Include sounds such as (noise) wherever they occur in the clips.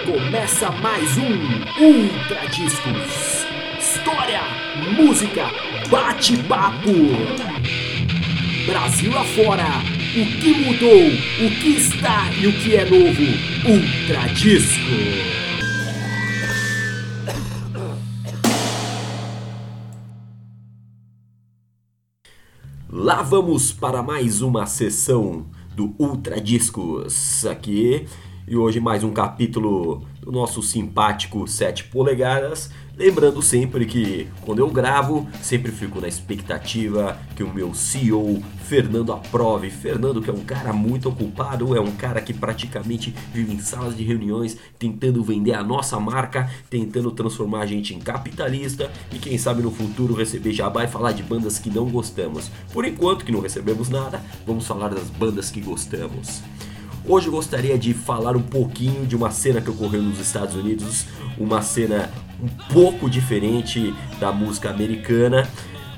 Começa mais um Ultra Discos. História, música, bate-papo. Brasil afora, o que mudou, o que está e o que é novo. Ultra Disco. Lá vamos para mais uma sessão do Ultra Discos aqui e hoje mais um capítulo do nosso simpático 7 polegadas. Lembrando sempre que quando eu gravo, sempre fico na expectativa que o meu CEO Fernando aprove. Fernando, que é um cara muito ocupado, é um cara que praticamente vive em salas de reuniões tentando vender a nossa marca, tentando transformar a gente em capitalista e quem sabe no futuro receber jabá e falar de bandas que não gostamos. Por enquanto que não recebemos nada, vamos falar das bandas que gostamos. Hoje eu gostaria de falar um pouquinho de uma cena que ocorreu nos Estados Unidos, uma cena um pouco diferente da música americana.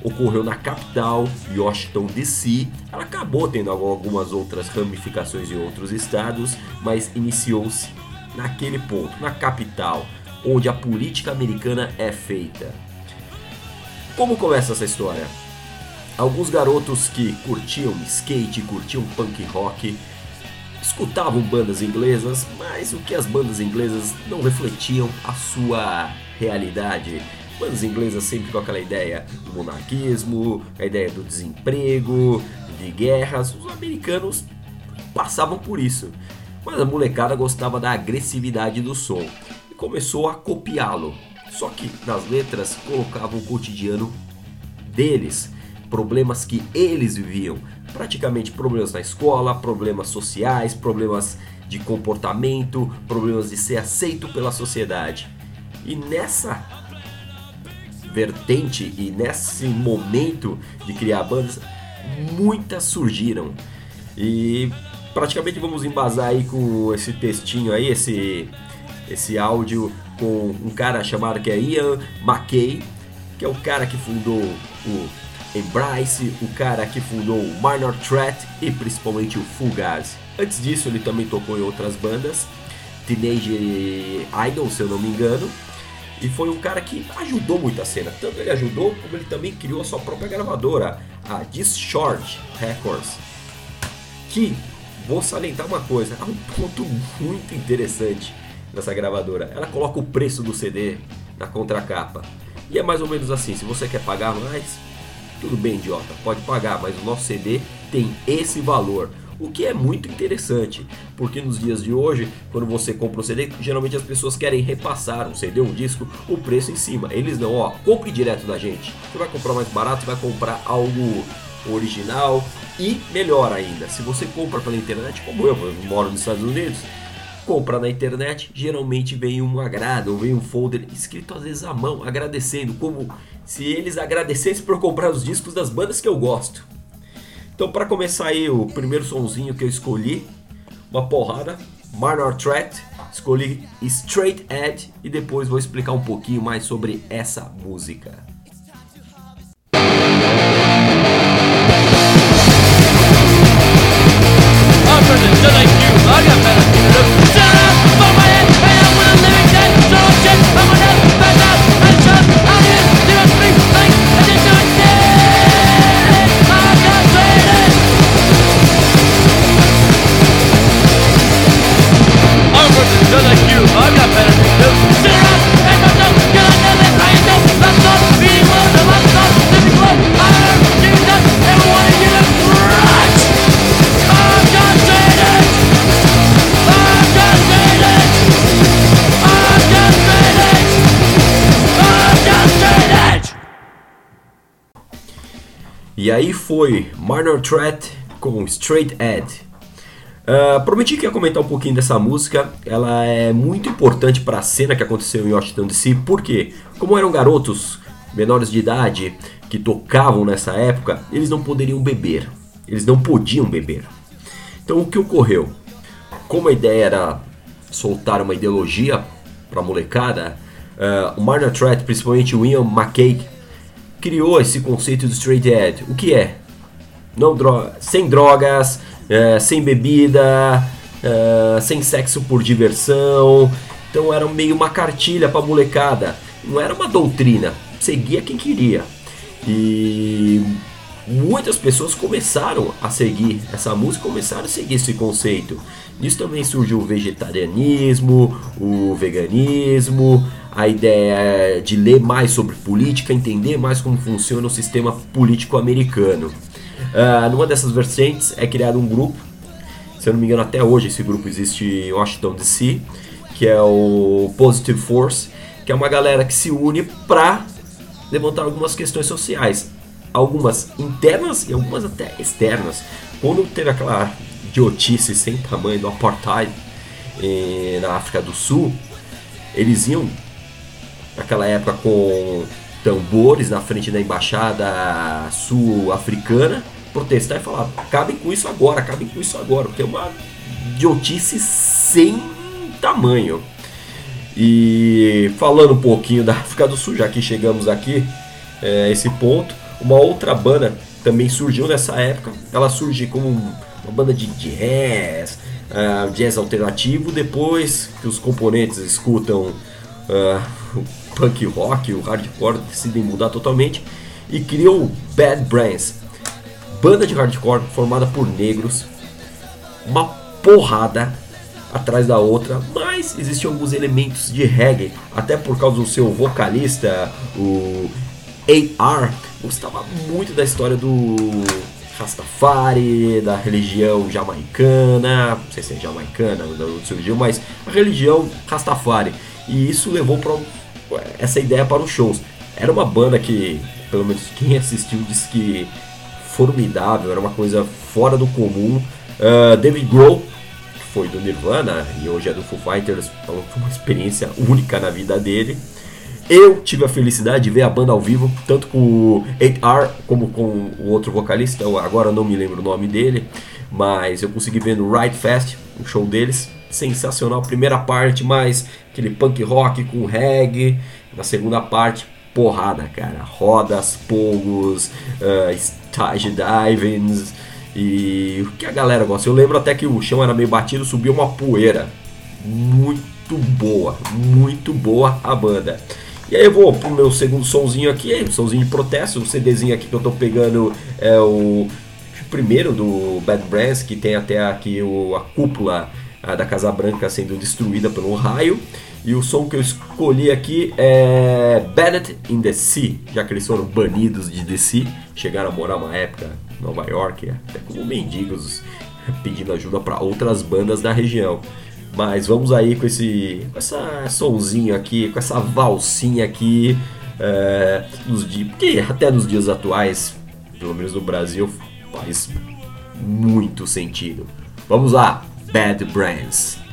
Ocorreu na capital, Washington DC. Ela acabou tendo algumas outras ramificações em outros estados, mas iniciou-se naquele ponto, na capital, onde a política americana é feita. Como começa essa história? Alguns garotos que curtiam skate, curtiam punk rock, escutavam bandas inglesas, mas o que as bandas inglesas não refletiam a sua realidade. Bandas inglesas sempre com aquela ideia do monarquismo, a ideia do desemprego, de guerras. Os americanos passavam por isso, mas a molecada gostava da agressividade do som e começou a copiá-lo. Só que nas letras colocavam o cotidiano deles, problemas que eles viviam, praticamente problemas na escola, problemas sociais, problemas de comportamento, problemas de ser aceito pela sociedade. E nessa vertente e nesse momento de criar bandas, muitas surgiram. E praticamente vamos embasar aí com esse textinho aí, esse esse áudio com um cara chamado que é Ian McKay, que é o cara que fundou o Embrace, o cara que fundou o Minor Threat e principalmente o Fugazi. Antes disso, ele também tocou em outras bandas, Teenage Idol, se eu não me engano, e foi um cara que ajudou muito a cena. Tanto ele ajudou, como ele também criou a sua própria gravadora, a Discharge Records, que vou salientar uma coisa, há um ponto muito interessante nessa gravadora. Ela coloca o preço do CD na contracapa. E é mais ou menos assim, se você quer pagar mais, tudo bem, idiota, pode pagar, mas o nosso CD tem esse valor. O que é muito interessante, porque nos dias de hoje, quando você compra um CD, geralmente as pessoas querem repassar um CD, um disco, o preço em cima. Eles não, ó, compre direto da gente. Você vai comprar mais barato, vai comprar algo original e melhor ainda, se você compra pela internet, como eu, eu moro nos Estados Unidos, compra na internet, geralmente vem um agrado, ou vem um folder escrito às vezes à mão, agradecendo, como se eles agradecessem por comprar os discos das bandas que eu gosto. Então, para começar aí, o primeiro sonzinho que eu escolhi, uma porrada, Minor Threat, escolhi Straight Edge e depois vou explicar um pouquinho mais sobre essa música. E aí foi Minor Threat com Straight Edge. Uh, prometi que ia comentar um pouquinho dessa música. Ela é muito importante para a cena que aconteceu em Washington DC, porque, como eram garotos menores de idade que tocavam nessa época, eles não poderiam beber. Eles não podiam beber. Então, o que ocorreu? Como a ideia era soltar uma ideologia para a molecada, uh, o Minor Threat, principalmente o Ian McKay, criou esse conceito de straight edge. O que é? Não dro sem drogas, é, sem bebida, é, sem sexo por diversão Então era meio uma cartilha para molecada, não era uma doutrina, seguia quem queria. E muitas pessoas começaram a seguir essa música, começaram a seguir esse conceito. Nisso também surgiu o vegetarianismo, o veganismo, a ideia de ler mais sobre política, entender mais como funciona o sistema político americano. Uh, numa dessas vertentes é criado um grupo, se eu não me engano até hoje esse grupo existe em Washington DC, que é o Positive Force, que é uma galera que se une para levantar algumas questões sociais, algumas internas e algumas até externas. Quando teve aquela idiotice sem tamanho do apartheid eh, na África do Sul, eles iam naquela época com tambores na frente da embaixada sul-africana protestar e falar: acabem com isso agora, acabem com isso agora, porque é uma idiotice sem tamanho. E falando um pouquinho da África do Sul, já que chegamos aqui é, esse ponto, uma outra banda também surgiu nessa época. Ela surge como uma banda de jazz, uh, jazz alternativo. Depois que os componentes escutam uh, punk rock, o hardcore, decidem mudar totalmente e criam o Bad Brains, banda de hardcore formada por negros, uma porrada atrás da outra, mas existiam alguns elementos de reggae, até por causa do seu vocalista, o AR, gostava muito da história do Rastafari, da religião jamaicana, não sei se é jamaicana, onde surgiu, mas a religião Rastafari. E isso levou para essa ideia para os shows. Era uma banda que, pelo menos quem (laughs) assistiu, disse que formidável, era uma coisa fora do comum. Uh, David Grohl, que foi do Nirvana e hoje é do Foo Fighters, falou que foi uma experiência única na vida dele. Eu tive a felicidade de ver a banda ao vivo, tanto com o 8R como com o outro vocalista, agora não me lembro o nome dele, mas eu consegui ver no Ride Fest, o show deles. Sensacional, primeira parte mais aquele punk rock com reggae, na segunda parte, porrada, cara. Rodas, pogos, uh, stage divings e o que a galera gosta. Eu lembro até que o chão era meio batido, subiu uma poeira. Muito boa, muito boa a banda. E aí eu vou pro meu segundo somzinho aqui, um somzinho de protesto, o CDzinho aqui que eu tô pegando é o primeiro do Bad Brass, que tem até aqui o, a cúpula a, da Casa Branca sendo destruída pelo raio. E o som que eu escolhi aqui é Bennett in the Sea, já que eles foram banidos de DC, chegaram a morar uma época em Nova York, até como mendigos, (laughs) pedindo ajuda para outras bandas da região. Mas vamos aí com esse com essa sonzinho aqui, com essa valsinha aqui, é, nos dias, porque até nos dias atuais, pelo menos no Brasil, faz muito sentido. Vamos lá, Bad Brands.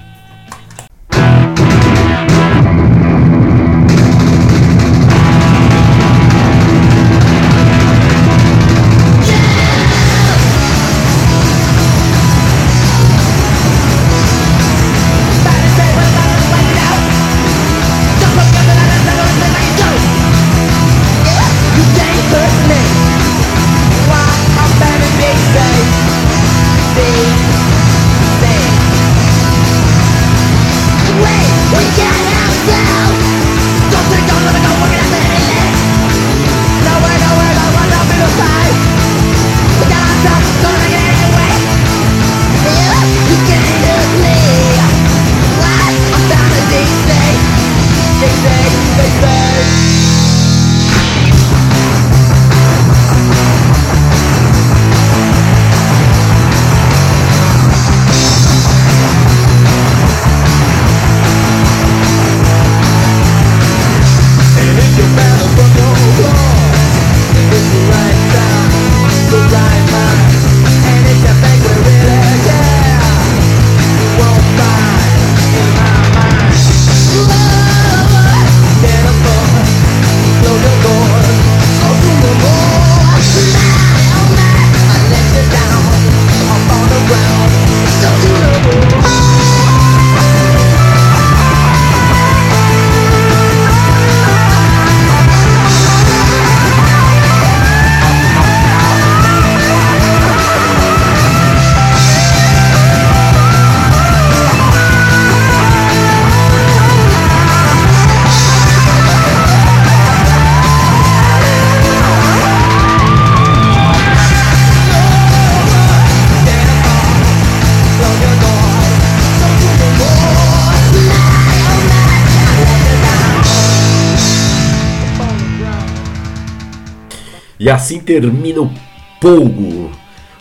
Assim termina o Polgo,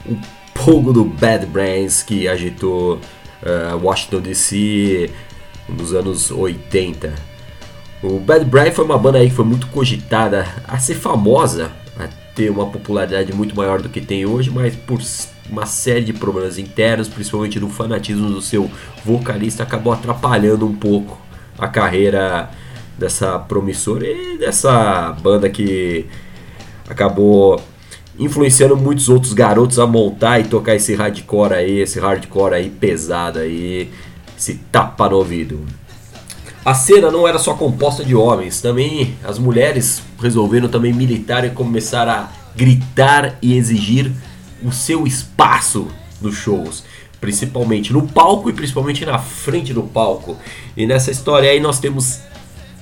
o Polgo do Bad Brains que agitou uh, Washington DC nos anos 80. O Bad Brains foi uma banda aí que foi muito cogitada a ser famosa, a ter uma popularidade muito maior do que tem hoje, mas por uma série de problemas internos, principalmente do fanatismo do seu vocalista, acabou atrapalhando um pouco a carreira dessa promissora e dessa banda que acabou influenciando muitos outros garotos a montar e tocar esse hardcore aí, esse hardcore aí pesado aí, esse tapa no ouvido. A cena não era só composta de homens, também as mulheres resolveram também militar e começar a gritar e exigir o seu espaço nos shows, principalmente no palco e principalmente na frente do palco. E nessa história aí nós temos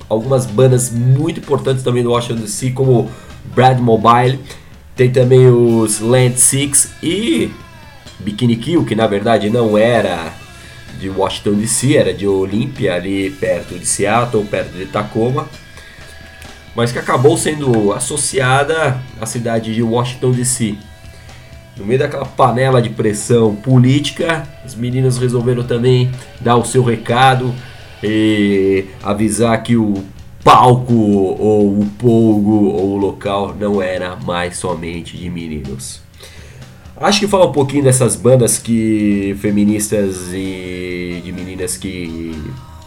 algumas bandas muito importantes também do Washington DC, como Brad Mobile, tem também os Land Six e Bikini Kill, que na verdade não era de Washington DC, era de Olympia, ali perto de Seattle, perto de Tacoma, mas que acabou sendo associada à cidade de Washington DC. No meio daquela panela de pressão política, as meninas resolveram também dar o seu recado e avisar que o palco ou o polgo ou o local não era mais somente de meninos. Acho que fala um pouquinho dessas bandas que feministas e de meninas que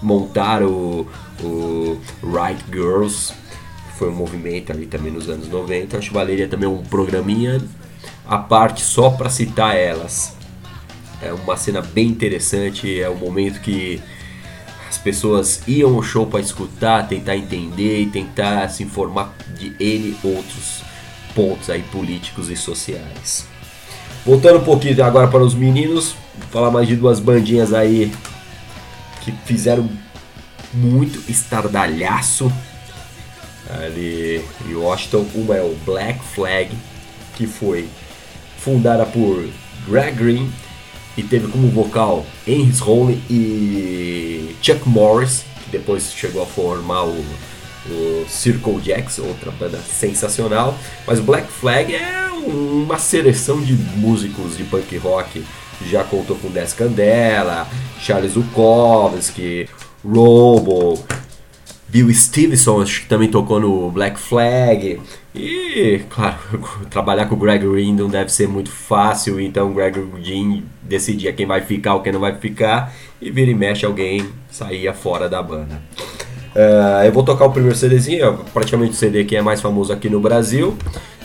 montaram o, o Right Girls, foi um movimento ali também nos anos 90. Acho que valeria também um programinha à parte só para citar elas. É uma cena bem interessante, é um momento que as pessoas iam ao show para escutar, tentar entender e tentar se informar de N outros pontos aí políticos e sociais. Voltando um pouquinho agora para os meninos, vou falar mais de duas bandinhas aí que fizeram muito estardalhaço ali em Washington. Uma é o Black Flag, que foi fundada por Greg Green e teve como vocal Henry Rollin e Chuck Morris, que depois chegou a formar o, o Circle Jacks, outra banda sensacional. Mas Black Flag é uma seleção de músicos de punk rock. Já contou com Des Candela, Charles Bukowski, Robo, Bill Stevenson, acho que também tocou no Black Flag. E, claro, (laughs) trabalhar com o Greg Green não deve ser muito fácil, então o Greg Green decidia quem vai ficar ou quem não vai ficar, e vira e mexe alguém saía fora da banda. Uh, eu vou tocar o primeiro CDzinho, é praticamente o CD que é mais famoso aqui no Brasil.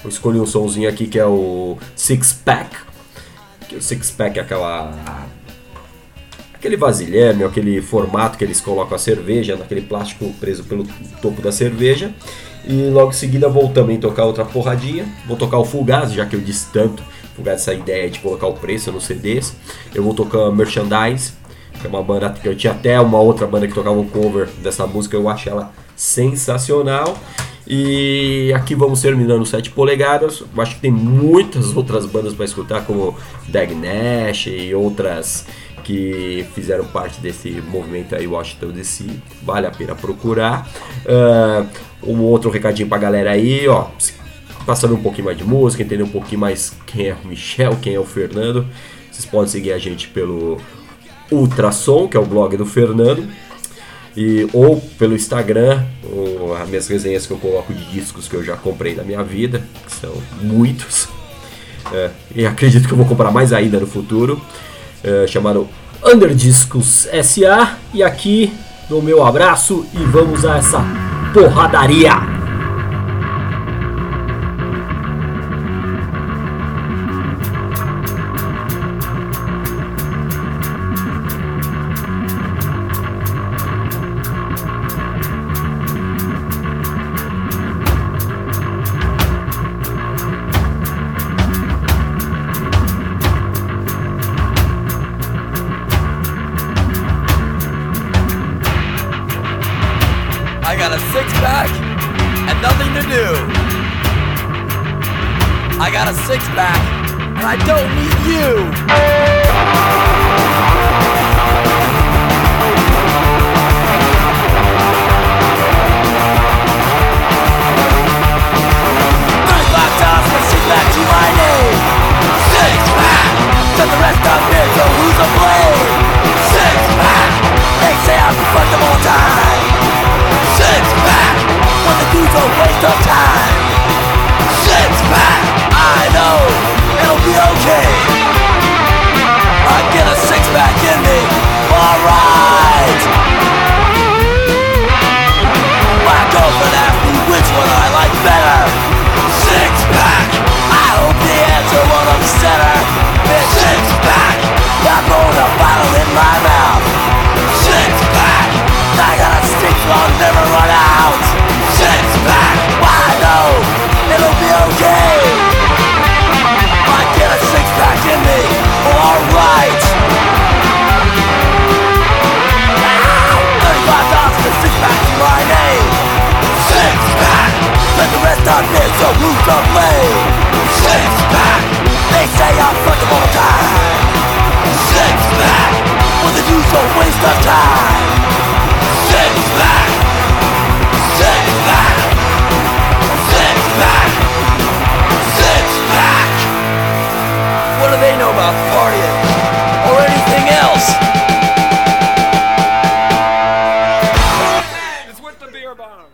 Eu escolhi um somzinho aqui que é o Six Pack. Que o Six Pack é aquela aquele vasilhame, aquele formato que eles colocam a cerveja, naquele plástico preso pelo topo da cerveja. E logo em seguida vou também tocar outra porradinha. Vou tocar o Fugaz, já que eu disse tanto. Fugaz essa ideia de colocar o preço nos CDs. Eu vou tocar Merchandise, que é uma banda que eu tinha até uma outra banda que tocava um cover dessa música, eu acho ela sensacional. E aqui vamos terminando 7 polegadas. Eu acho que tem muitas outras bandas para escutar, como Dag Nash e outras que fizeram parte desse movimento aí, Washington DC. Vale a pena procurar. Uh, um outro recadinho pra galera aí, ó. Saber um pouquinho mais de música, entender um pouquinho mais quem é o Michel, quem é o Fernando. Vocês podem seguir a gente pelo Ultrassom, que é o blog do Fernando. E, ou pelo Instagram, ou as minhas resenhas que eu coloco de discos que eu já comprei na minha vida, que são muitos. É, e acredito que eu vou comprar mais ainda no futuro é, chamado Underdiscos SA. E aqui dou meu abraço e vamos a essa porradaria. got a six pack and nothing to do. I got a six pack and I don't need you. Six pack, set the rest up here, so who's a blame? Bond.